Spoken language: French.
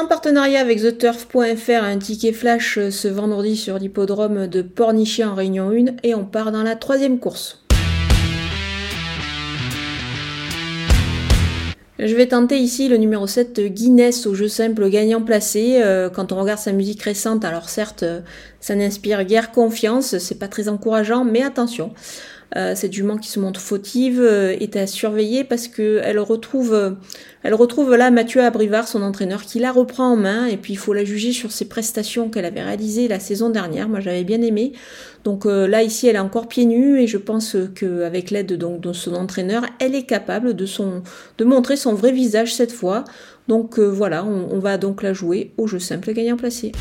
En partenariat avec TheTurf.fr, un ticket flash ce vendredi sur l'hippodrome de Pornichet en Réunion 1 et on part dans la troisième course. Je vais tenter ici le numéro 7 Guinness au jeu simple gagnant placé. Euh, quand on regarde sa musique récente, alors certes, euh, ça n'inspire guère confiance, c'est pas très encourageant, mais attention. Euh, cette jument qui se montre fautive euh, est à surveiller parce que elle retrouve, euh, elle retrouve là Mathieu Abrivard, son entraîneur, qui la reprend en main et puis il faut la juger sur ses prestations qu'elle avait réalisées la saison dernière. Moi, j'avais bien aimé. Donc là, ici, elle est encore pieds nus et je pense qu'avec l'aide donc de son entraîneur, elle est capable de son, de montrer son vrai visage cette fois. Donc voilà, on, on va donc la jouer au jeu simple gagnant placé.